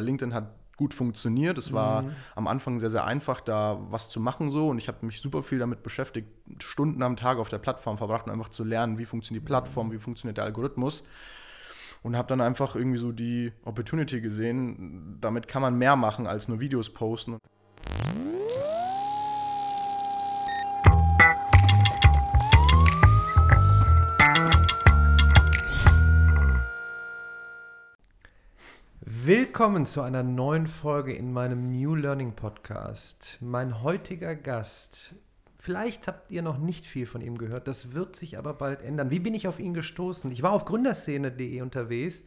LinkedIn hat gut funktioniert. Es war mhm. am Anfang sehr, sehr einfach, da was zu machen so. Und ich habe mich super viel damit beschäftigt, Stunden am Tag auf der Plattform verbracht, um einfach zu lernen, wie funktioniert die Plattform, wie funktioniert der Algorithmus. Und habe dann einfach irgendwie so die Opportunity gesehen, damit kann man mehr machen als nur Videos posten. Willkommen zu einer neuen Folge in meinem New Learning Podcast. Mein heutiger Gast, vielleicht habt ihr noch nicht viel von ihm gehört, das wird sich aber bald ändern. Wie bin ich auf ihn gestoßen? Ich war auf gründerszene.de unterwegs,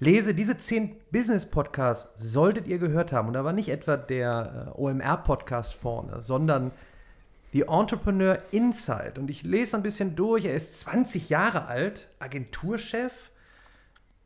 lese diese zehn Business-Podcasts, solltet ihr gehört haben. Und da war nicht etwa der äh, OMR-Podcast vorne, sondern The Entrepreneur Insight. Und ich lese ein bisschen durch. Er ist 20 Jahre alt, Agenturchef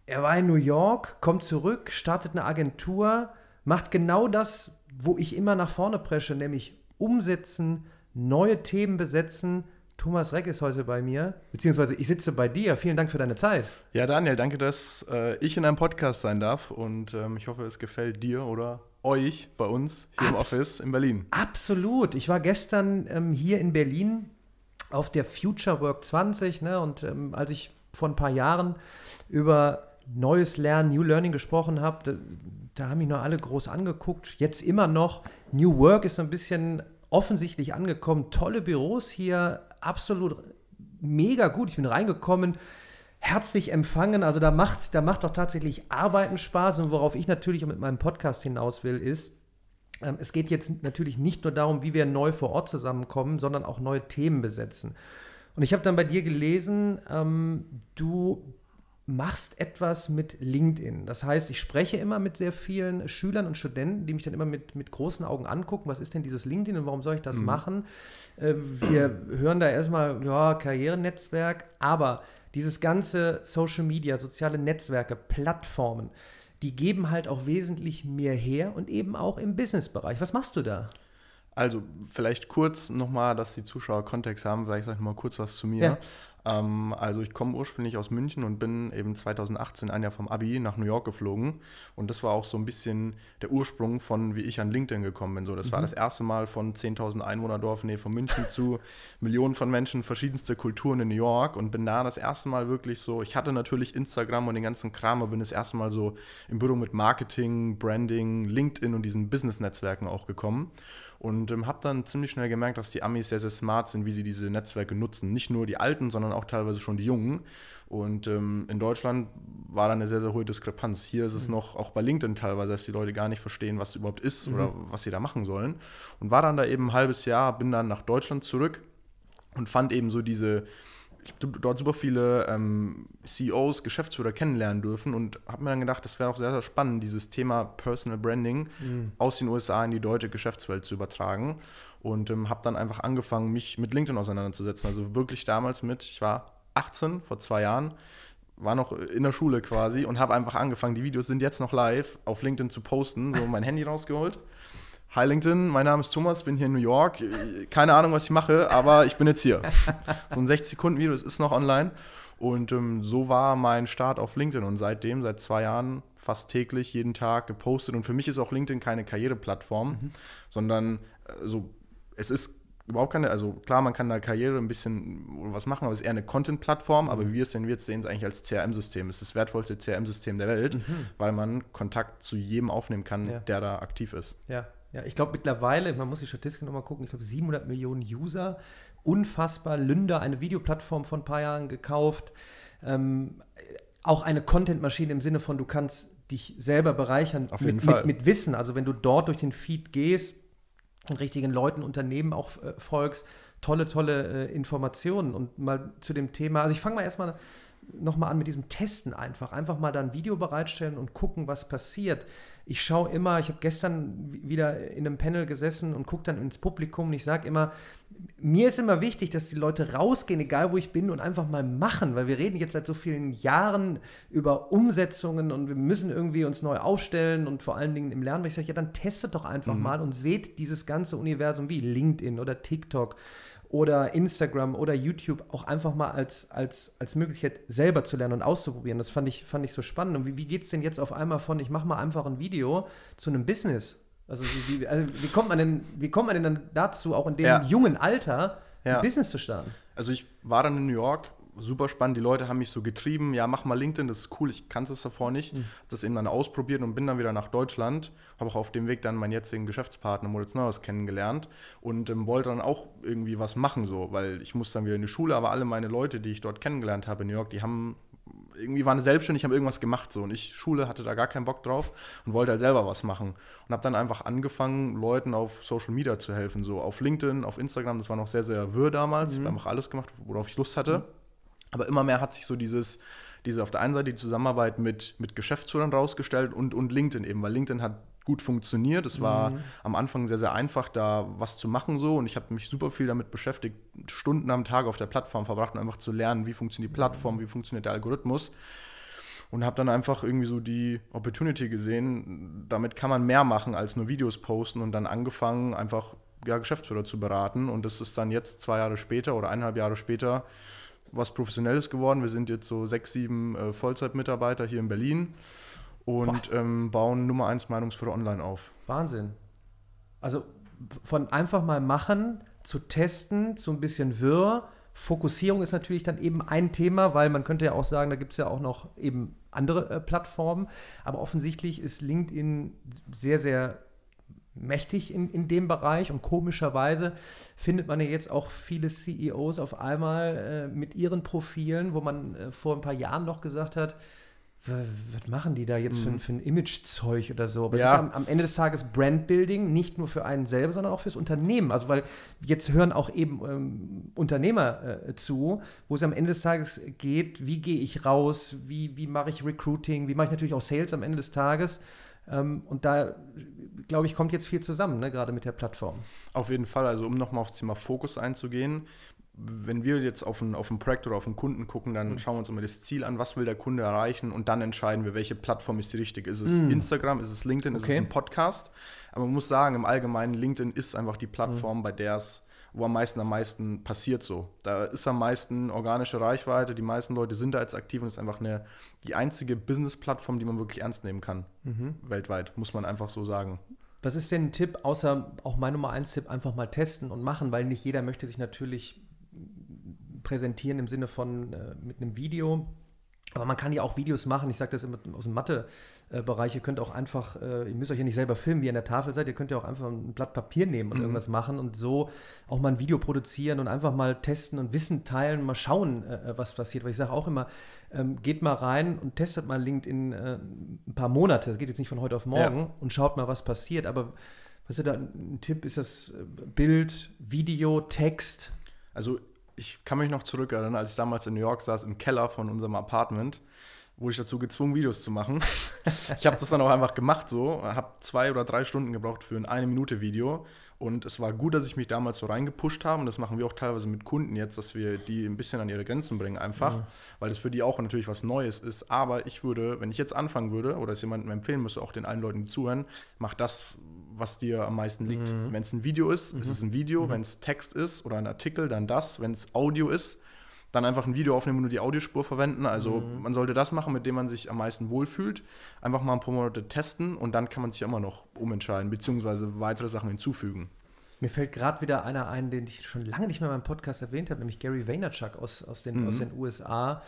er war in New York, kommt zurück, startet eine Agentur, macht genau das, wo ich immer nach vorne presche, nämlich umsetzen, neue Themen besetzen. Thomas Reck ist heute bei mir, beziehungsweise ich sitze bei dir. Vielen Dank für deine Zeit. Ja, Daniel, danke, dass äh, ich in einem Podcast sein darf und ähm, ich hoffe, es gefällt dir oder euch bei uns hier Abs im Office in Berlin. Absolut. Ich war gestern ähm, hier in Berlin auf der Future Work 20 ne, und ähm, als ich vor ein paar Jahren über Neues Lernen, New Learning gesprochen habe, da, da haben mich noch alle groß angeguckt. Jetzt immer noch. New Work ist so ein bisschen offensichtlich angekommen. Tolle Büros hier, absolut mega gut. Ich bin reingekommen, herzlich empfangen. Also da macht, da macht doch tatsächlich Arbeiten Spaß. Und worauf ich natürlich mit meinem Podcast hinaus will, ist, ähm, es geht jetzt natürlich nicht nur darum, wie wir neu vor Ort zusammenkommen, sondern auch neue Themen besetzen. Und ich habe dann bei dir gelesen, ähm, du machst etwas mit LinkedIn. Das heißt, ich spreche immer mit sehr vielen Schülern und Studenten, die mich dann immer mit, mit großen Augen angucken, was ist denn dieses LinkedIn und warum soll ich das mhm. machen? Äh, wir hören da erstmal, ja, Karrierenetzwerk, aber dieses ganze Social Media, soziale Netzwerke, Plattformen, die geben halt auch wesentlich mehr her und eben auch im Businessbereich. Was machst du da? Also vielleicht kurz nochmal, dass die Zuschauer Kontext haben, vielleicht sage ich mal kurz was zu mir. Ja. Ähm, also ich komme ursprünglich aus München und bin eben 2018 ein Jahr vom Abi nach New York geflogen und das war auch so ein bisschen der Ursprung von, wie ich an LinkedIn gekommen bin. So, das mhm. war das erste Mal von 10.000 Einwohnerdorf, nee, von München zu Millionen von Menschen, verschiedenste Kulturen in New York und bin da das erste Mal wirklich so, ich hatte natürlich Instagram und den ganzen Kram, aber bin das erste Mal so im Büro mit Marketing, Branding, LinkedIn und diesen Business-Netzwerken auch gekommen. Und ähm, habe dann ziemlich schnell gemerkt, dass die Amis sehr, sehr smart sind, wie sie diese Netzwerke nutzen. Nicht nur die Alten, sondern auch teilweise schon die Jungen. Und ähm, in Deutschland war da eine sehr, sehr hohe Diskrepanz. Hier ist es mhm. noch, auch bei LinkedIn teilweise, dass die Leute gar nicht verstehen, was überhaupt ist mhm. oder was sie da machen sollen. Und war dann da eben ein halbes Jahr, bin dann nach Deutschland zurück und fand eben so diese dort super viele ähm, CEOs, Geschäftsführer kennenlernen dürfen und habe mir dann gedacht, das wäre auch sehr, sehr spannend, dieses Thema Personal Branding mhm. aus den USA in die deutsche Geschäftswelt zu übertragen. Und ähm, habe dann einfach angefangen, mich mit LinkedIn auseinanderzusetzen. Also wirklich damals mit, ich war 18, vor zwei Jahren, war noch in der Schule quasi und habe einfach angefangen, die Videos sind jetzt noch live, auf LinkedIn zu posten, so mein Handy rausgeholt Hi LinkedIn, mein Name ist Thomas, bin hier in New York. Keine Ahnung, was ich mache, aber ich bin jetzt hier. so ein 60-Sekunden-Video, das ist noch online. Und ähm, so war mein Start auf LinkedIn. Und seitdem, seit zwei Jahren, fast täglich, jeden Tag gepostet. Und für mich ist auch LinkedIn keine Karriereplattform, mhm. sondern also, es ist überhaupt keine, also klar, man kann da Karriere ein bisschen was machen, aber es ist eher eine Content-Plattform. Mhm. Aber wie wir es denn jetzt sehen, es eigentlich als CRM-System. Es ist das wertvollste CRM-System der Welt, mhm. weil man Kontakt zu jedem aufnehmen kann, ja. der da aktiv ist. Ja, ja, ich glaube mittlerweile, man muss die Statistik nochmal gucken, ich glaube 700 Millionen User, unfassbar. Lünder, eine Videoplattform von ein paar Jahren gekauft. Ähm, auch eine Content-Maschine im Sinne von, du kannst dich selber bereichern Auf jeden mit, Fall. Mit, mit, Wissen. Also wenn du dort durch den Feed gehst und richtigen Leuten, Unternehmen auch äh, folgst, tolle, tolle äh, Informationen. Und mal zu dem Thema, also ich fange mal erstmal nochmal an mit diesem Testen einfach. Einfach mal da ein Video bereitstellen und gucken, was passiert. Ich schaue immer, ich habe gestern wieder in einem Panel gesessen und gucke dann ins Publikum und ich sage immer, mir ist immer wichtig, dass die Leute rausgehen, egal wo ich bin, und einfach mal machen, weil wir reden jetzt seit so vielen Jahren über Umsetzungen und wir müssen irgendwie uns neu aufstellen und vor allen Dingen im Lernen. Weil ich sage, ja, dann testet doch einfach mhm. mal und seht dieses ganze Universum wie LinkedIn oder TikTok oder Instagram oder YouTube auch einfach mal als, als, als Möglichkeit selber zu lernen und auszuprobieren. Das fand ich, fand ich so spannend. Und wie, wie geht es denn jetzt auf einmal von, ich mache mal einfach ein Video zu einem Business? Also wie, wie, also wie, kommt man denn, wie kommt man denn dann dazu, auch in dem ja. jungen Alter ja. ein Business zu starten? Also ich war dann in New York super spannend. Die Leute haben mich so getrieben, ja, mach mal LinkedIn, das ist cool, ich kannte es davor nicht. Mhm. Habe das eben dann ausprobiert und bin dann wieder nach Deutschland. Habe auch auf dem Weg dann meinen jetzigen Geschäftspartner Moritz Neuhaus kennengelernt und ähm, wollte dann auch irgendwie was machen, so, weil ich musste dann wieder in die Schule, aber alle meine Leute, die ich dort kennengelernt habe in New York, die haben irgendwie waren selbstständig, haben irgendwas gemacht so und ich Schule hatte da gar keinen Bock drauf und wollte halt selber was machen und habe dann einfach angefangen Leuten auf Social Media zu helfen, so auf LinkedIn, auf Instagram, das war noch sehr sehr wirr damals, mhm. ich habe einfach alles gemacht, worauf ich Lust hatte. Mhm. Aber immer mehr hat sich so dieses, diese auf der einen Seite die Zusammenarbeit mit, mit Geschäftsführern rausgestellt und, und LinkedIn eben, weil LinkedIn hat gut funktioniert. Es war mhm. am Anfang sehr, sehr einfach, da was zu machen so und ich habe mich super viel damit beschäftigt, Stunden am Tag auf der Plattform verbracht, um einfach zu lernen, wie funktioniert die Plattform, wie funktioniert der Algorithmus und habe dann einfach irgendwie so die Opportunity gesehen, damit kann man mehr machen als nur Videos posten und dann angefangen, einfach ja, Geschäftsführer zu beraten und das ist dann jetzt zwei Jahre später oder eineinhalb Jahre später was Professionelles geworden. Wir sind jetzt so sechs, sieben äh, Vollzeitmitarbeiter hier in Berlin und ähm, bauen Nummer eins Meinungsführer online auf. Wahnsinn. Also von einfach mal machen zu testen, zu ein bisschen wirr. Fokussierung ist natürlich dann eben ein Thema, weil man könnte ja auch sagen, da gibt es ja auch noch eben andere äh, Plattformen. Aber offensichtlich ist LinkedIn sehr, sehr mächtig in, in dem Bereich und komischerweise findet man ja jetzt auch viele CEOs auf einmal äh, mit ihren Profilen, wo man äh, vor ein paar Jahren noch gesagt hat, was machen die da jetzt für, mhm. für ein Image-Zeug oder so? Aber ja. es ist am, am, Ende des Tages Brandbuilding, nicht nur für einen selber, sondern auch fürs Unternehmen. Also, weil jetzt hören auch eben ähm, Unternehmer äh, zu, wo es am Ende des Tages geht, wie gehe ich raus, wie, wie mache ich Recruiting, wie mache ich natürlich auch Sales am Ende des Tages. Ähm, und da, glaube ich, kommt jetzt viel zusammen, ne, gerade mit der Plattform. Auf jeden Fall. Also, um nochmal auf das Thema Fokus einzugehen, wenn wir jetzt auf ein, auf ein Projekt oder auf einen Kunden gucken, dann mhm. schauen wir uns immer das Ziel an, was will der Kunde erreichen und dann entscheiden wir, welche Plattform ist die richtige. Ist es mhm. Instagram, ist es LinkedIn, okay. ist es ein Podcast? Aber man muss sagen, im Allgemeinen, LinkedIn ist einfach die Plattform, mhm. bei der es wo am meisten am meisten passiert so. Da ist am meisten organische Reichweite, die meisten Leute sind da jetzt aktiv und ist einfach eine, die einzige Business-Plattform, die man wirklich ernst nehmen kann. Mhm. Weltweit, muss man einfach so sagen. Was ist denn ein Tipp, außer auch mein Nummer 1 Tipp, einfach mal testen und machen, weil nicht jeder möchte sich natürlich präsentieren im Sinne von äh, mit einem Video. Aber man kann ja auch Videos machen. Ich sage das immer aus dem Mathe. Bereich. Ihr könnt auch einfach, äh, ihr müsst euch ja nicht selber filmen, wie ihr an der Tafel seid. Ihr könnt ja auch einfach ein Blatt Papier nehmen und mhm. irgendwas machen und so auch mal ein Video produzieren und einfach mal testen und Wissen teilen, mal schauen, äh, was passiert. Weil ich sage auch immer, ähm, geht mal rein und testet mal LinkedIn äh, ein paar Monate. Das geht jetzt nicht von heute auf morgen ja. und schaut mal, was passiert. Aber was ist da ein Tipp? Ist das Bild, Video, Text? Also ich kann mich noch zurückerinnern, als ich damals in New York saß, im Keller von unserem Apartment, wurde ich dazu gezwungen, Videos zu machen. ich habe das dann auch einfach gemacht so, habe zwei oder drei Stunden gebraucht für ein eine Minute Video und es war gut, dass ich mich damals so reingepusht habe und das machen wir auch teilweise mit Kunden jetzt, dass wir die ein bisschen an ihre Grenzen bringen einfach, ja. weil das für die auch natürlich was Neues ist. Aber ich würde, wenn ich jetzt anfangen würde oder es jemandem empfehlen müsste, auch den allen Leuten, die zuhören, mach das, was dir am meisten liegt. Mhm. Wenn es ein Video ist, mhm. ist es ein Video. Mhm. Wenn es Text ist oder ein Artikel, dann das. Wenn es Audio ist, dann einfach ein Video aufnehmen und nur die Audiospur verwenden. Also mhm. man sollte das machen, mit dem man sich am meisten wohlfühlt. Einfach mal ein paar Monate testen und dann kann man sich immer noch umentscheiden, beziehungsweise weitere Sachen hinzufügen. Mir fällt gerade wieder einer ein, den ich schon lange nicht mehr in meinem Podcast erwähnt habe, nämlich Gary Vaynerchuk aus, aus, den, mhm. aus den USA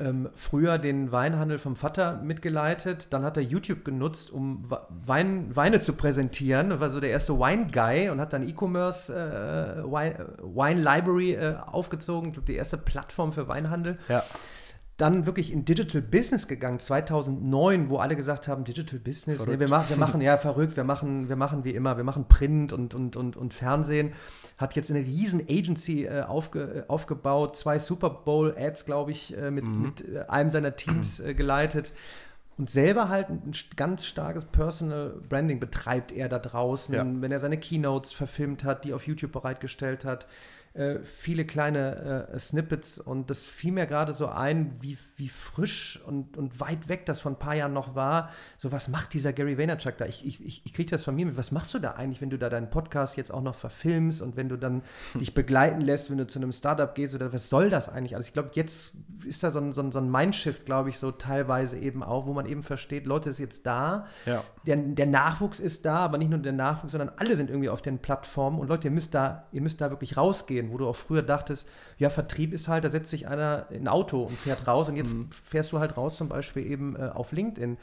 ähm, früher den Weinhandel vom Vater mitgeleitet. Dann hat er YouTube genutzt, um Wein, Weine zu präsentieren. Er war so der erste Wine Guy und hat dann E-Commerce äh, Wine, Wine, Library äh, aufgezogen. die erste Plattform für Weinhandel. Ja dann wirklich in Digital Business gegangen, 2009, wo alle gesagt haben, Digital Business, nee, wir, machen, wir machen, ja, verrückt, wir machen, wir machen wie immer, wir machen Print und, und, und, und Fernsehen. Hat jetzt eine riesen Agency äh, aufge, äh, aufgebaut, zwei Super Bowl-Ads, glaube ich, äh, mit, mhm. mit äh, einem seiner Teams äh, geleitet und selber halt ein ganz starkes Personal Branding betreibt er da draußen, ja. wenn er seine Keynotes verfilmt hat, die auf YouTube bereitgestellt hat. Äh, viele kleine äh, Snippets und das fiel mir gerade so ein, wie, wie frisch und, und weit weg das vor ein paar Jahren noch war. So, was macht dieser Gary Vaynerchuk da? Ich, ich, ich, ich kriege das von mir mit. Was machst du da eigentlich, wenn du da deinen Podcast jetzt auch noch verfilmst und wenn du dann hm. dich begleiten lässt, wenn du zu einem Startup gehst oder was soll das eigentlich alles? Ich glaube, jetzt ist da so ein, so ein, so ein Mindshift, glaube ich, so teilweise eben auch, wo man eben versteht, Leute ist jetzt da, ja. der, der Nachwuchs ist da, aber nicht nur der Nachwuchs, sondern alle sind irgendwie auf den Plattformen und Leute, ihr müsst da, ihr müsst da wirklich rausgehen gehen, wo du auch früher dachtest, ja, Vertrieb ist halt, da setzt sich einer in ein Auto und fährt raus und jetzt mhm. fährst du halt raus zum Beispiel eben äh, auf LinkedIn.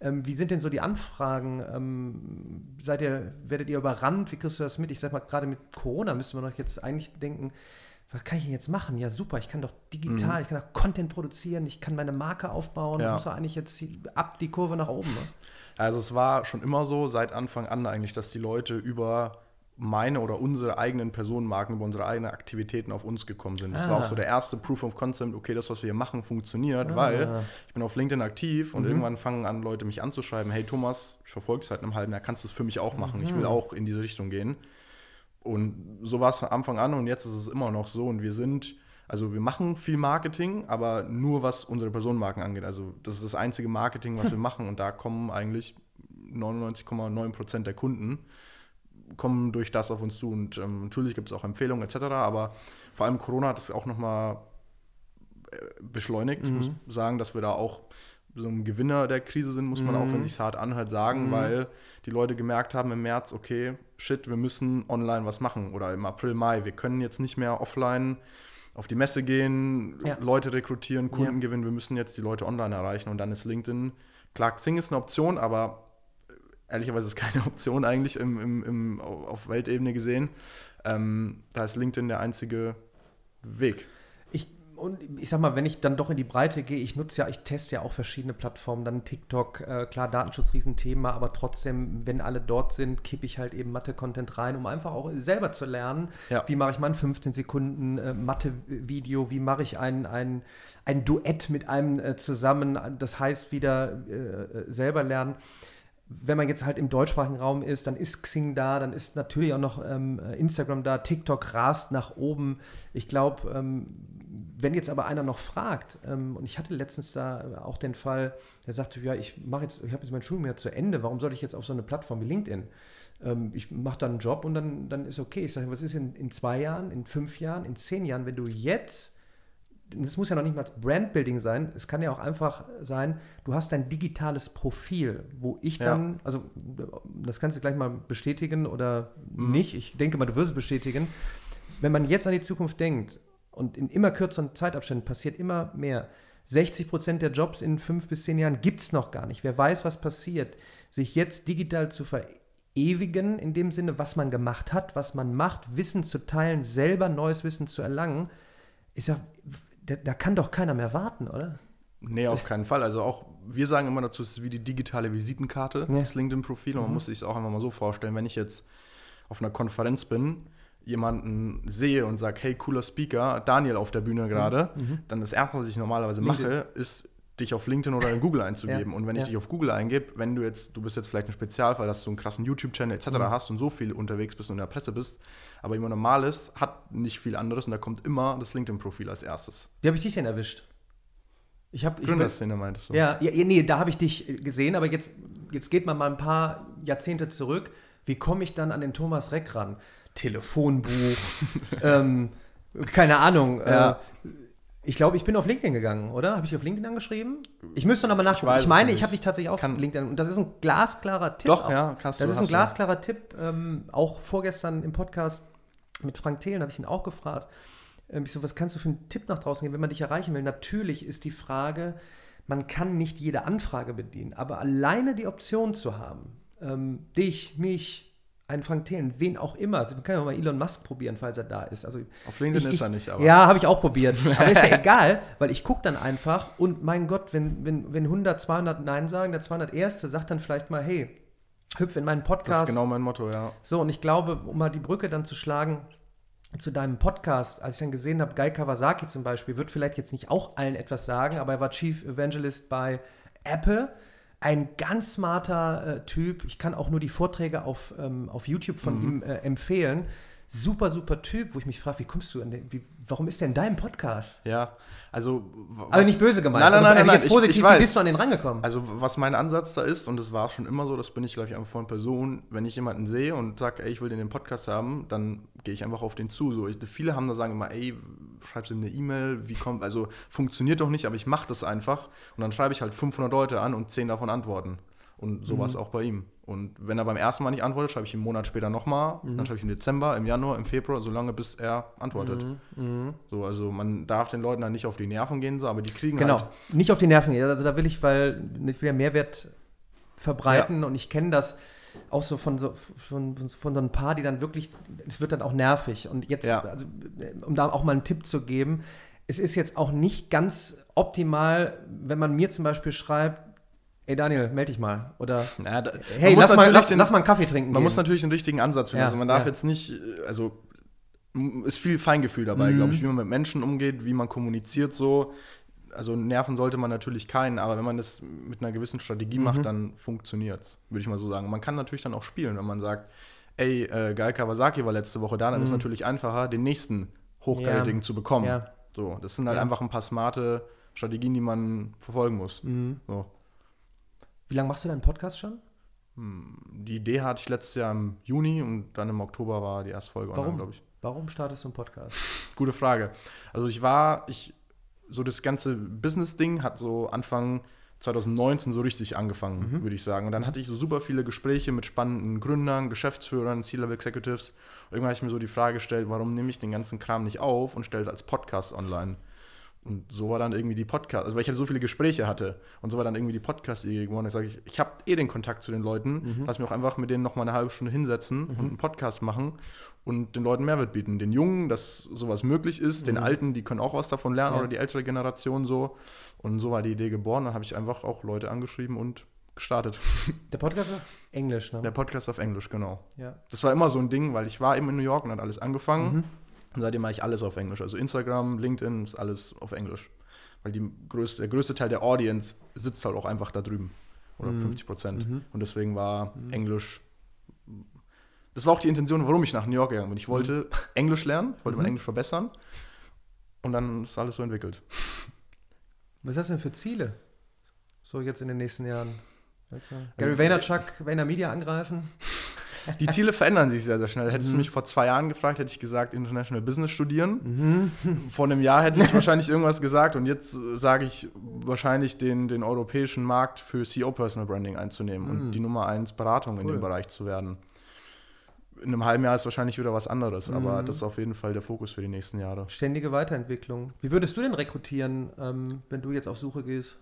Ähm, wie sind denn so die Anfragen? Ähm, seid ihr, werdet ihr überrannt? Wie kriegst du das mit? Ich sag mal, gerade mit Corona müsste man doch jetzt eigentlich denken, was kann ich denn jetzt machen? Ja, super, ich kann doch digital, mhm. ich kann doch Content produzieren, ich kann meine Marke aufbauen. Ja. muss doch eigentlich jetzt ab die Kurve nach oben. Ne? Also es war schon immer so, seit Anfang an eigentlich, dass die Leute über meine oder unsere eigenen Personenmarken über unsere eigenen Aktivitäten auf uns gekommen sind. Das ah. war auch so der erste Proof of Concept, okay, das, was wir hier machen, funktioniert, ah. weil ich bin auf LinkedIn aktiv und mhm. irgendwann fangen an, Leute mich anzuschreiben, hey Thomas, ich verfolge es seit einem halben Jahr, kannst du es für mich auch machen? Mhm. Ich will mhm. auch in diese Richtung gehen. Und so war es von Anfang an und jetzt ist es immer noch so und wir sind, also wir machen viel Marketing, aber nur was unsere Personenmarken angeht. Also das ist das einzige Marketing, was wir machen und da kommen eigentlich 99,9 Prozent der Kunden kommen durch das auf uns zu. Und ähm, natürlich gibt es auch Empfehlungen etc. Aber vor allem Corona hat es auch nochmal äh, beschleunigt. Mhm. Ich muss sagen, dass wir da auch so ein Gewinner der Krise sind, muss man mhm. auch, wenn sich hart anhört, sagen, mhm. weil die Leute gemerkt haben im März, okay, shit, wir müssen online was machen. Oder im April, Mai, wir können jetzt nicht mehr offline auf die Messe gehen, ja. Leute rekrutieren, Kunden ja. gewinnen, wir müssen jetzt die Leute online erreichen und dann ist LinkedIn, klar, Xing ist eine Option, aber ehrlicherweise ist keine Option eigentlich im, im, im, auf Weltebene gesehen. Ähm, da ist LinkedIn der einzige Weg. Und ich sag mal, wenn ich dann doch in die Breite gehe, ich nutze ja, ich teste ja auch verschiedene Plattformen, dann TikTok, äh, klar, Datenschutz, Riesenthema, aber trotzdem, wenn alle dort sind, kippe ich halt eben Mathe-Content rein, um einfach auch selber zu lernen, ja. wie mache ich mal ein 15 Sekunden äh, Mathe-Video, wie mache ich ein, ein, ein Duett mit einem äh, zusammen, das heißt wieder äh, äh, selber lernen wenn man jetzt halt im deutschsprachigen Raum ist, dann ist Xing da, dann ist natürlich auch noch ähm, Instagram da, TikTok rast nach oben. Ich glaube, ähm, wenn jetzt aber einer noch fragt, ähm, und ich hatte letztens da auch den Fall, der sagte, ja, ich mache jetzt, ich habe jetzt mein Studium ja zu Ende, warum soll ich jetzt auf so eine Plattform wie LinkedIn? Ähm, ich mache dann einen Job und dann, dann ist okay. Ich sage, was ist in, in zwei Jahren, in fünf Jahren, in zehn Jahren, wenn du jetzt das muss ja noch nicht mal Brandbuilding sein, es kann ja auch einfach sein, du hast ein digitales Profil, wo ich dann, ja. also das kannst du gleich mal bestätigen oder mhm. nicht, ich denke mal, du wirst es bestätigen. Wenn man jetzt an die Zukunft denkt und in immer kürzeren Zeitabständen passiert immer mehr, 60 Prozent der Jobs in fünf bis zehn Jahren gibt es noch gar nicht. Wer weiß, was passiert. Sich jetzt digital zu verewigen, in dem Sinne, was man gemacht hat, was man macht, Wissen zu teilen, selber neues Wissen zu erlangen, ist ja da, da kann doch keiner mehr warten, oder? Nee, auf keinen Fall. Also auch, wir sagen immer dazu, es ist wie die digitale Visitenkarte, ja. das LinkedIn-Profil. Und man mhm. muss sich es auch einfach mal so vorstellen, wenn ich jetzt auf einer Konferenz bin, jemanden sehe und sage, hey, cooler Speaker, Daniel auf der Bühne gerade, mhm. mhm. dann das Erste, was ich normalerweise LinkedIn. mache, ist dich auf LinkedIn oder in Google einzugeben. Ja. Und wenn ich ja. dich auf Google eingebe, wenn du jetzt, du bist jetzt vielleicht ein Spezialfall, dass du einen krassen YouTube-Channel etc. Mhm. hast und so viel unterwegs bist und in der Presse bist, aber jemand Normales hat nicht viel anderes und da kommt immer das LinkedIn-Profil als erstes. Wie habe ich dich denn erwischt? Ich habe Gründerszene meintest du. Ja, ja, nee, da habe ich dich gesehen, aber jetzt, jetzt geht man mal ein paar Jahrzehnte zurück. Wie komme ich dann an den Thomas Reck ran? Telefonbuch, ähm, keine Ahnung. Ja. Äh, ich glaube, ich bin auf LinkedIn gegangen, oder? Habe ich auf LinkedIn angeschrieben? Ich müsste nochmal nachgucken. Ich, ich meine, ich habe dich tatsächlich auf LinkedIn. Und das ist ein glasklarer Tipp. Doch, auch. ja, kannst du. Das ist ein glasklarer du. Tipp. Ähm, auch vorgestern im Podcast mit Frank Thelen habe ich ihn auch gefragt. Ähm, ich so, was kannst du für einen Tipp nach draußen geben, wenn man dich erreichen will? Natürlich ist die Frage, man kann nicht jede Anfrage bedienen, aber alleine die Option zu haben, ähm, dich, mich, einen Frank Thelen, wen auch immer. Also, man kann ja mal Elon Musk probieren, falls er da ist. Also, Auf LinkedIn ich, ist er nicht, aber. Ja, habe ich auch probiert. aber ist ja egal, weil ich gucke dann einfach und mein Gott, wenn, wenn, wenn 100, 200 Nein sagen, der 201. sagt dann vielleicht mal, hey, hüpf in meinen Podcast. Das ist genau mein Motto, ja. So, und ich glaube, um mal die Brücke dann zu schlagen, zu deinem Podcast, als ich dann gesehen habe, Guy Kawasaki zum Beispiel, wird vielleicht jetzt nicht auch allen etwas sagen, aber er war Chief Evangelist bei Apple Ein ganz smarter äh, Typ. Ich kann auch nur die Vorträge auf, ähm, auf YouTube von ihm äh, empfehlen. Super, super Typ, wo ich mich frage, wie kommst du an den, wie, warum ist der in deinem Podcast? Ja, also. Also nicht böse gemeint. Nein, nein, also, nein, also nein, jetzt ich- positiv, ich wie weiß. bist du an den rangekommen? Also, was mein Ansatz da ist, und das war schon immer so, das bin ich, glaube ich, einfach von Person, wenn ich jemanden sehe und sage, ey, ich will den den Podcast haben, dann gehe ich einfach auf den zu. So, ich, viele haben da sagen immer, ey, schreibst du ihm eine E-Mail, wie kommt, also funktioniert doch nicht, aber ich mache das einfach. Und dann schreibe ich halt 500 Leute an und 10 davon antworten. Und sowas Mhm. auch bei ihm. Und wenn er beim ersten Mal nicht antwortet, schreibe ich einen Monat später nochmal, Mhm. dann schreibe ich im Dezember, im Januar, im Februar, solange bis er antwortet. Mhm. So, also man darf den Leuten dann nicht auf die Nerven gehen, so, aber die kriegen Genau, halt nicht auf die Nerven gehen. Also da will ich, weil ich will ja Mehrwert verbreiten und ich kenne das auch so von so, von, von so ein paar, die dann wirklich, es wird dann auch nervig. Und jetzt, Ja. also, um da auch mal einen Tipp zu geben, es ist jetzt auch nicht ganz optimal, wenn man mir zum Beispiel schreibt, ey Daniel, melde dich mal. Oder Ja, da, hey, lass mal, lass, den- lass mal einen Kaffee trinken. Man gehen. muss natürlich den richtigen Ansatz finden. Ja, also man darf jetzt nicht, äh, also ist viel Feingefühl dabei, Mhm. glaube ich, wie man mit Menschen umgeht, wie man kommuniziert so. Also nerven sollte man natürlich keinen, aber wenn man das mit einer gewissen Strategie Mhm. macht, dann funktioniert es, würde ich mal so sagen. Man kann natürlich dann auch spielen, wenn man sagt, ey, äh, Gai Kawasaki war letzte Woche da, dann ist es natürlich einfacher, den nächsten hochkarätigen Mhm. Ja. zu bekommen. Ja. So, das sind halt Ja. einfach ein paar smarte Strategien, die man verfolgen muss. Mhm. So. Wie lange machst du deinen Podcast schon? Die Idee hatte ich letztes Jahr im Juni und dann im Oktober war die erste Folge online, Warum? glaube ich. Warum startest du einen Podcast? Gute Frage. Also ich war, ich, so das ganze Business-Ding hat so Anfang 2019 so richtig angefangen, würde ich sagen. Und dann hatte ich so super viele Gespräche mit spannenden Gründern, Geschäftsführern, C-Level Executives. Und irgendwann habe ich mir so die Frage gestellt, warum nehme ich den ganzen Kram nicht auf und stelle es als Podcast online? Und so war dann irgendwie die Podcast, also weil ich halt so viele Gespräche hatte und so war dann irgendwie die Podcast-Idee geworden. Ich sage, ich, ich habe eh den Kontakt zu den Leuten, lass mich auch einfach mit denen noch mal eine halbe Stunde hinsetzen und einen Podcast machen und den Leuten Mehrwert bieten. Den Jungen, dass sowas möglich ist, den Alten, die können auch was davon lernen Ja. oder die ältere Generation so. Und so war die Idee geboren. Dann habe ich einfach auch Leute angeschrieben und gestartet. Der Podcast auf Englisch, ne? Der Podcast auf Englisch, genau. Ja. Das war immer so ein Ding, weil ich war eben in New York und hat alles angefangen. Mhm. Und seitdem mache ich alles auf Englisch. Also Instagram, LinkedIn ist alles auf Englisch. Weil die größte, der größte Teil der Audience sitzt halt auch einfach da drüben. Oder Mhm. 50 Prozent. Mhm. Und deswegen war Englisch. Das war auch die Intention, warum ich nach New York gegangen bin. Ich wollte Englisch lernen, ich wollte mein Mhm. Englisch verbessern. Und dann ist alles so entwickelt. Was hast du denn für Ziele? So jetzt in den nächsten Jahren? Also, Gary Vaynerchuk, Vaynermedia angreifen? Die Ziele verändern sich sehr, sehr schnell. Hättest Mhm. du mich vor zwei Jahren gefragt, hätte ich gesagt, International Business studieren. Vor einem Jahr hätte ich wahrscheinlich irgendwas gesagt und jetzt äh, sage ich wahrscheinlich den, den europäischen Markt für CEO Personal Branding einzunehmen Mhm. und die Nummer eins Beratung in Cool. dem Bereich zu werden. In einem halben Jahr ist wahrscheinlich wieder was anderes, aber Mhm. das ist auf jeden Fall der Fokus für die nächsten Jahre. Ständige Weiterentwicklung. Wie würdest du denn rekrutieren, ähm, wenn du jetzt auf Suche gehst?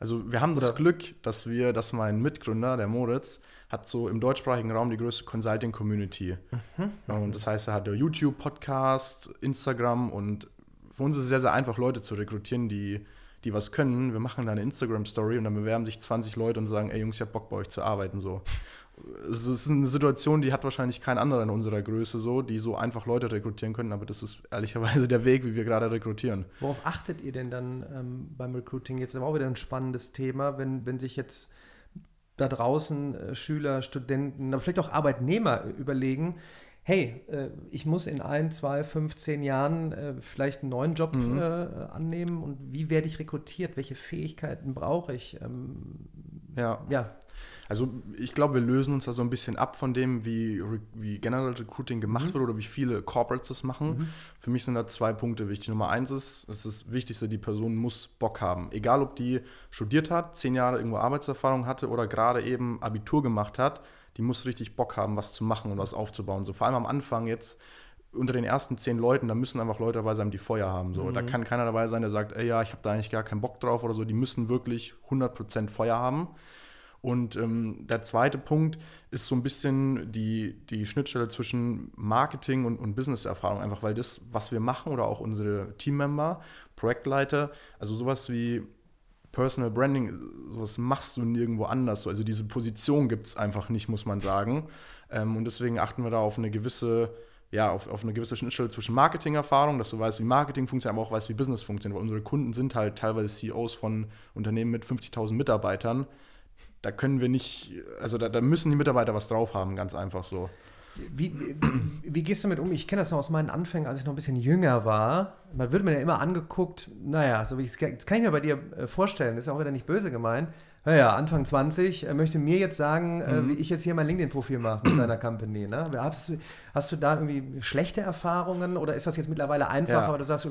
Also wir haben das Oder- Glück, dass wir, dass mein Mitgründer, der Moritz, hat so im deutschsprachigen Raum die größte Consulting-Community. Und das heißt, er hat ja YouTube, Podcast, Instagram und für uns ist es sehr, sehr einfach, Leute zu rekrutieren, die, die was können. Wir machen da eine Instagram-Story und dann bewerben sich 20 Leute und sagen, ey Jungs, ich hab Bock bei euch zu arbeiten. So. Es ist eine Situation, die hat wahrscheinlich kein anderer in unserer Größe so, die so einfach Leute rekrutieren können, aber das ist ehrlicherweise der Weg, wie wir gerade rekrutieren. Worauf achtet ihr denn dann ähm, beim Recruiting? Jetzt aber auch wieder ein spannendes Thema, wenn, wenn sich jetzt da draußen äh, Schüler, Studenten, aber vielleicht auch Arbeitnehmer äh, überlegen, hey, äh, ich muss in ein, zwei, fünf, zehn Jahren vielleicht einen neuen Job Mhm. annehmen und wie werde ich rekrutiert? Welche Fähigkeiten brauche ich? Ähm, Ja. ja, Also ich glaube, wir lösen uns da so ein bisschen ab von dem, wie, wie General Recruiting gemacht Mhm. wird oder wie viele Corporates das machen. Mhm. Für mich sind da zwei Punkte wichtig. Nummer eins ist, das ist das Wichtigste, die Person muss Bock haben. Egal, ob die studiert hat, zehn Jahre irgendwo Arbeitserfahrung hatte oder gerade eben Abitur gemacht hat, die muss richtig Bock haben, was zu machen und was aufzubauen. So vor allem am Anfang jetzt unter den ersten zehn Leuten, da müssen einfach Leute dabei sein, die Feuer haben. So. Da Mhm. kann keiner dabei sein, der sagt, ey, ja, ich habe da eigentlich gar keinen Bock drauf oder so. Die müssen wirklich 100% Feuer haben. Und ähm, der zweite Punkt ist so ein bisschen die, die Schnittstelle zwischen Marketing und, und Business-Erfahrung. Einfach weil das, was wir machen oder auch unsere Teammember, Projektleiter, also sowas wie Personal Branding, sowas machst du nirgendwo anders. Also diese Position gibt es einfach nicht, muss man sagen. Ähm, und deswegen achten wir da auf eine gewisse, ja, auf, auf eine gewisse Schnittstelle zwischen Marketing-Erfahrung, dass du weißt, wie Marketing funktioniert, aber auch weißt, wie Business funktioniert. Weil unsere Kunden sind halt teilweise CEOs von Unternehmen mit 50.000 Mitarbeitern. Da können wir nicht, also da, da müssen die Mitarbeiter was drauf haben, ganz einfach so. Wie, wie, wie, gehst du damit um? Ich kenne das noch aus meinen Anfängen, als ich noch ein bisschen jünger war. Man wird mir ja immer angeguckt, naja, so wie ich, das kann ich mir bei dir äh, vorstellen, das ist auch wieder nicht böse gemeint naja, Anfang 20, er möchte mir jetzt sagen, äh, mhm. wie ich jetzt hier mein LinkedIn-Profil mache mit seiner Company. Ne? Hast, hast, du da irgendwie schlechte Erfahrungen oder ist das jetzt mittlerweile einfach, ja. aber du sagst,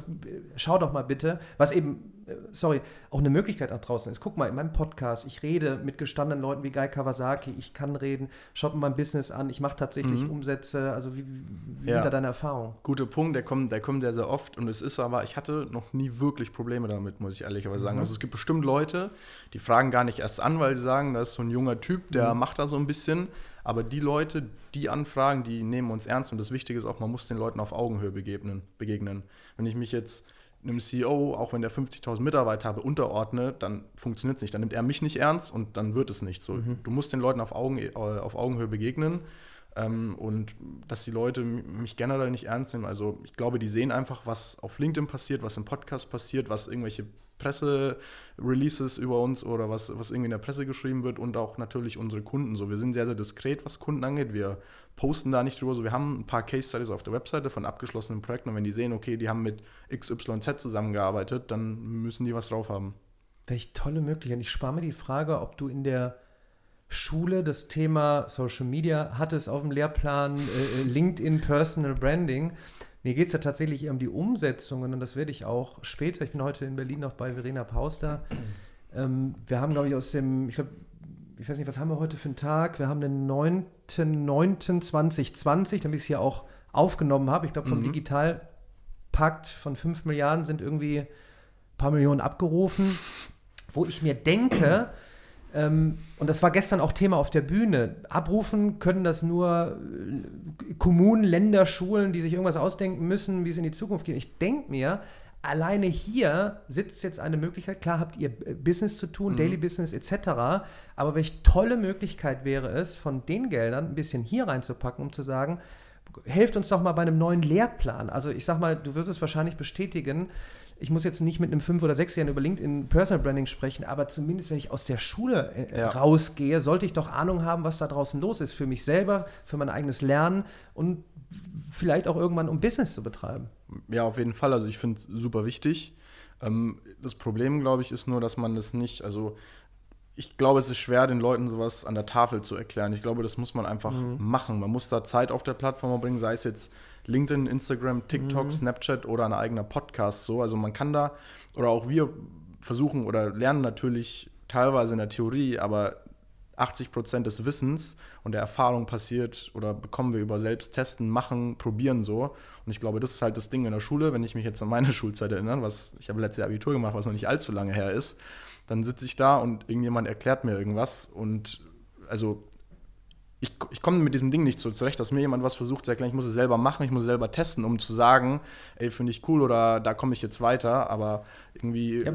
schau doch mal bitte, was eben, äh, sorry, auch eine Möglichkeit nach draußen ist. Guck mal, in meinem Podcast, ich rede mit gestandenen Leuten wie Guy Kawasaki, ich kann reden, schau mir mein Business an, ich mache tatsächlich mhm. Umsätze, also wie, wie ja. sind da deine Erfahrungen? Guter Punkt, der kommt, der kommt sehr, sehr oft und es ist aber, ich hatte noch nie wirklich Probleme damit, muss ich ehrlicherweise sagen. Mhm. Also es gibt bestimmt Leute, die fragen gar nicht erst an, weil sie sagen, da ist so ein junger Typ, der mhm. macht da so ein bisschen. Aber die Leute, die anfragen, die nehmen uns ernst. Und das Wichtige ist auch, man muss den Leuten auf Augenhöhe begegnen. begegnen. Wenn ich mich jetzt einem CEO, auch wenn der 50.000 Mitarbeiter habe, unterordne, dann funktioniert es nicht. Dann nimmt er mich nicht ernst und dann wird es nicht so. Mhm. Du musst den Leuten auf, Augen, äh, auf Augenhöhe begegnen. Ähm, und dass die Leute mich generell nicht ernst nehmen. Also ich glaube, die sehen einfach, was auf LinkedIn passiert, was im Podcast passiert, was irgendwelche Presse-Releases über uns oder was, was irgendwie in der Presse geschrieben wird und auch natürlich unsere Kunden. So, wir sind sehr, sehr diskret, was Kunden angeht. Wir posten da nicht drüber. So, wir haben ein paar Case Studies auf der Webseite von abgeschlossenen Projekten und wenn die sehen, okay, die haben mit XYZ zusammengearbeitet, dann müssen die was drauf haben. Welche tolle Möglichkeit. Ich spare mir die Frage, ob du in der Schule das Thema Social Media hattest auf dem Lehrplan äh, LinkedIn Personal Branding. Mir geht es ja tatsächlich um die Umsetzungen und das werde ich auch später. Ich bin heute in Berlin noch bei Verena Pauster. Ähm, wir haben, glaube ich, aus dem, ich glaube, ich weiß nicht, was haben wir heute für einen Tag? Wir haben den 9.9.2020, damit ich es hier auch aufgenommen habe. Ich glaube, vom mhm. Digitalpakt von 5 Milliarden sind irgendwie ein paar Millionen abgerufen, wo ich mir denke, ähm, und das war gestern auch Thema auf der Bühne. Abrufen können das nur äh, Kommunen, Länder, Schulen, die sich irgendwas ausdenken müssen, wie es in die Zukunft geht. Ich denke mir, alleine hier sitzt jetzt eine Möglichkeit. Klar habt ihr äh, Business zu tun, mhm. Daily Business etc. Aber welche tolle Möglichkeit wäre es, von den Geldern ein bisschen hier reinzupacken, um zu sagen, helft uns doch mal bei einem neuen Lehrplan. Also ich sag mal, du wirst es wahrscheinlich bestätigen ich muss jetzt nicht mit einem fünf- oder sechsjährigen über LinkedIn Personal Branding sprechen, aber zumindest wenn ich aus der Schule äh, ja. rausgehe, sollte ich doch Ahnung haben, was da draußen los ist. Für mich selber, für mein eigenes Lernen und vielleicht auch irgendwann, um Business zu betreiben. Ja, auf jeden Fall. Also ich finde es super wichtig. Ähm, das Problem, glaube ich, ist nur, dass man das nicht, also ich glaube, es ist schwer, den Leuten sowas an der Tafel zu erklären. Ich glaube, das muss man einfach mhm. machen. Man muss da Zeit auf der Plattform bringen, sei es jetzt LinkedIn, Instagram, TikTok, mhm. Snapchat oder ein eigener Podcast. So, also man kann da oder auch wir versuchen oder lernen natürlich teilweise in der Theorie, aber 80 Prozent des Wissens und der Erfahrung passiert oder bekommen wir über selbst testen, machen, probieren so. Und ich glaube, das ist halt das Ding in der Schule, wenn ich mich jetzt an meine Schulzeit erinnere, was ich habe letztes Jahr Abitur gemacht, was noch nicht allzu lange her ist dann sitze ich da und irgendjemand erklärt mir irgendwas und also ich, ich komme mit diesem Ding nicht so zurecht, dass mir jemand was versucht erklären. Ich muss es selber machen, ich muss es selber testen, um zu sagen, ey, finde ich cool oder da komme ich jetzt weiter. Aber irgendwie. Ja,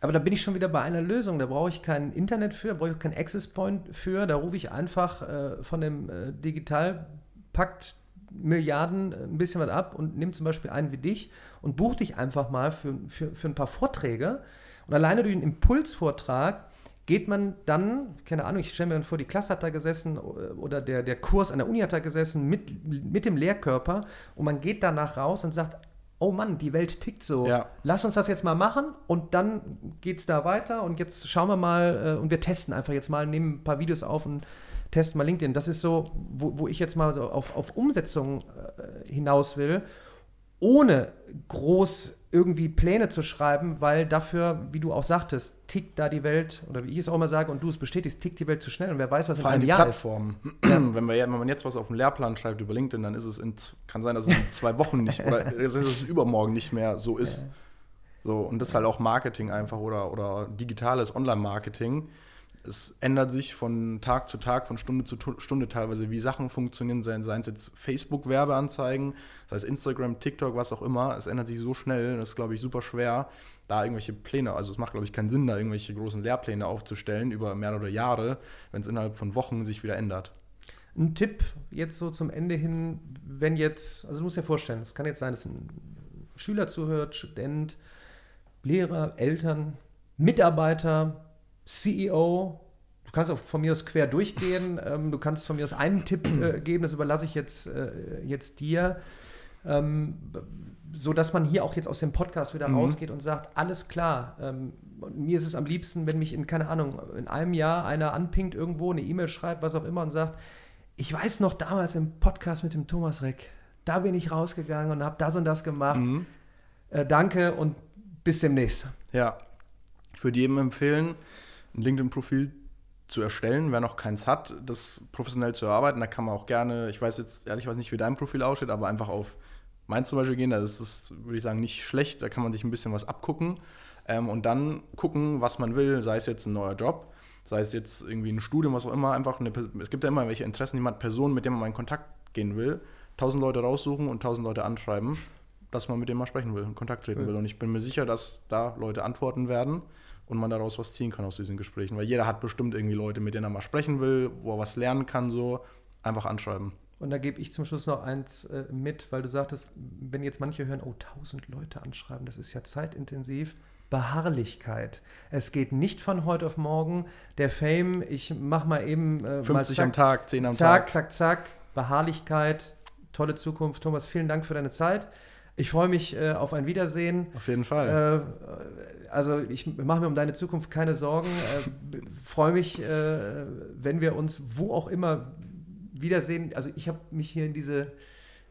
aber da bin ich schon wieder bei einer Lösung. Da brauche ich kein Internet für, da brauche ich keinen Access Point für. Da rufe ich einfach äh, von dem äh, Digitalpakt Milliarden äh, ein bisschen was ab und nehme zum Beispiel einen wie dich und buche dich einfach mal für, für, für ein paar Vorträge und alleine durch einen Impulsvortrag geht man dann, keine Ahnung, ich stelle mir dann vor, die Klasse hat da gesessen oder der, der Kurs an der Uni hat da gesessen mit, mit dem Lehrkörper und man geht danach raus und sagt, oh Mann, die Welt tickt so. Ja. Lass uns das jetzt mal machen und dann geht es da weiter und jetzt schauen wir mal äh, und wir testen einfach jetzt mal, nehmen ein paar Videos auf und testen mal LinkedIn. Das ist so, wo, wo ich jetzt mal so auf, auf Umsetzung äh, hinaus will, ohne groß irgendwie Pläne zu schreiben, weil dafür, wie du auch sagtest, tickt da die Welt, oder wie ich es auch immer sage und du es bestätigst, tickt die Welt zu schnell und wer weiß, was Vor in einem Jahr Plattform. ist. wenn, wir, wenn man jetzt was auf dem Lehrplan schreibt über LinkedIn, dann ist es in, kann sein, dass es in zwei Wochen nicht, oder dass es übermorgen nicht mehr so ist. So, und das ist halt auch Marketing einfach oder, oder digitales Online-Marketing es ändert sich von Tag zu Tag, von Stunde zu Stunde teilweise, wie Sachen funktionieren, seien, es jetzt Facebook-Werbeanzeigen, sei es Instagram, TikTok, was auch immer. Es ändert sich so schnell, das ist, glaube ich, super schwer, da irgendwelche Pläne, also es macht, glaube ich, keinen Sinn, da irgendwelche großen Lehrpläne aufzustellen über mehrere Jahre, wenn es innerhalb von Wochen sich wieder ändert. Ein Tipp jetzt so zum Ende hin, wenn jetzt, also du musst dir vorstellen, es kann jetzt sein, dass ein Schüler zuhört, Student, Lehrer, Eltern, Mitarbeiter, CEO, du kannst auch von mir aus quer durchgehen. Ähm, du kannst von mir aus einen Tipp äh, geben, das überlasse ich jetzt, äh, jetzt dir. Ähm, so dass man hier auch jetzt aus dem Podcast wieder mhm. rausgeht und sagt, alles klar, ähm, mir ist es am liebsten, wenn mich in, keine Ahnung, in einem Jahr einer anpingt irgendwo, eine E-Mail schreibt, was auch immer und sagt, ich weiß noch damals im Podcast mit dem Thomas Reck, da bin ich rausgegangen und habe das und das gemacht. Mhm. Äh, danke und bis demnächst. Ja, ich würde jedem empfehlen, ein LinkedIn-Profil zu erstellen, wer noch keins hat, das professionell zu erarbeiten. Da kann man auch gerne, ich weiß jetzt ehrlich weiß nicht, wie dein Profil aussieht, aber einfach auf meins zum Beispiel gehen. Das ist, würde ich sagen, nicht schlecht. Da kann man sich ein bisschen was abgucken ähm, und dann gucken, was man will, sei es jetzt ein neuer Job, sei es jetzt irgendwie ein Studium, was auch immer. Einfach eine, es gibt ja immer welche Interessen, jemand, Personen, mit denen man in Kontakt gehen will. Tausend Leute raussuchen und tausend Leute anschreiben, dass man mit denen mal sprechen will, in Kontakt treten ja. will. Und ich bin mir sicher, dass da Leute antworten werden und man daraus was ziehen kann aus diesen Gesprächen. Weil jeder hat bestimmt irgendwie Leute, mit denen er mal sprechen will, wo er was lernen kann, so einfach anschreiben. Und da gebe ich zum Schluss noch eins äh, mit, weil du sagtest, wenn jetzt manche hören, oh, tausend Leute anschreiben, das ist ja zeitintensiv. Beharrlichkeit. Es geht nicht von heute auf morgen. Der Fame, ich mache mal eben. Äh, 50 mal zack, am Tag, 10 am zack, Tag. Zack, zack, zack. Beharrlichkeit, tolle Zukunft. Thomas, vielen Dank für deine Zeit. Ich freue mich äh, auf ein Wiedersehen. Auf jeden Fall. Äh, also ich mache mir um deine Zukunft keine Sorgen. Äh, freue mich, äh, wenn wir uns wo auch immer wiedersehen. Also ich habe mich hier in diese,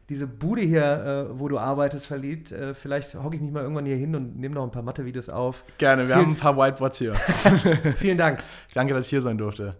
diese Bude hier, äh, wo du arbeitest, verliebt. Äh, vielleicht hocke ich mich mal irgendwann hier hin und nehme noch ein paar Mathe-Videos auf. Gerne, wir Vielen haben ein paar Whiteboards hier. Vielen Dank. Danke, dass ich hier sein durfte.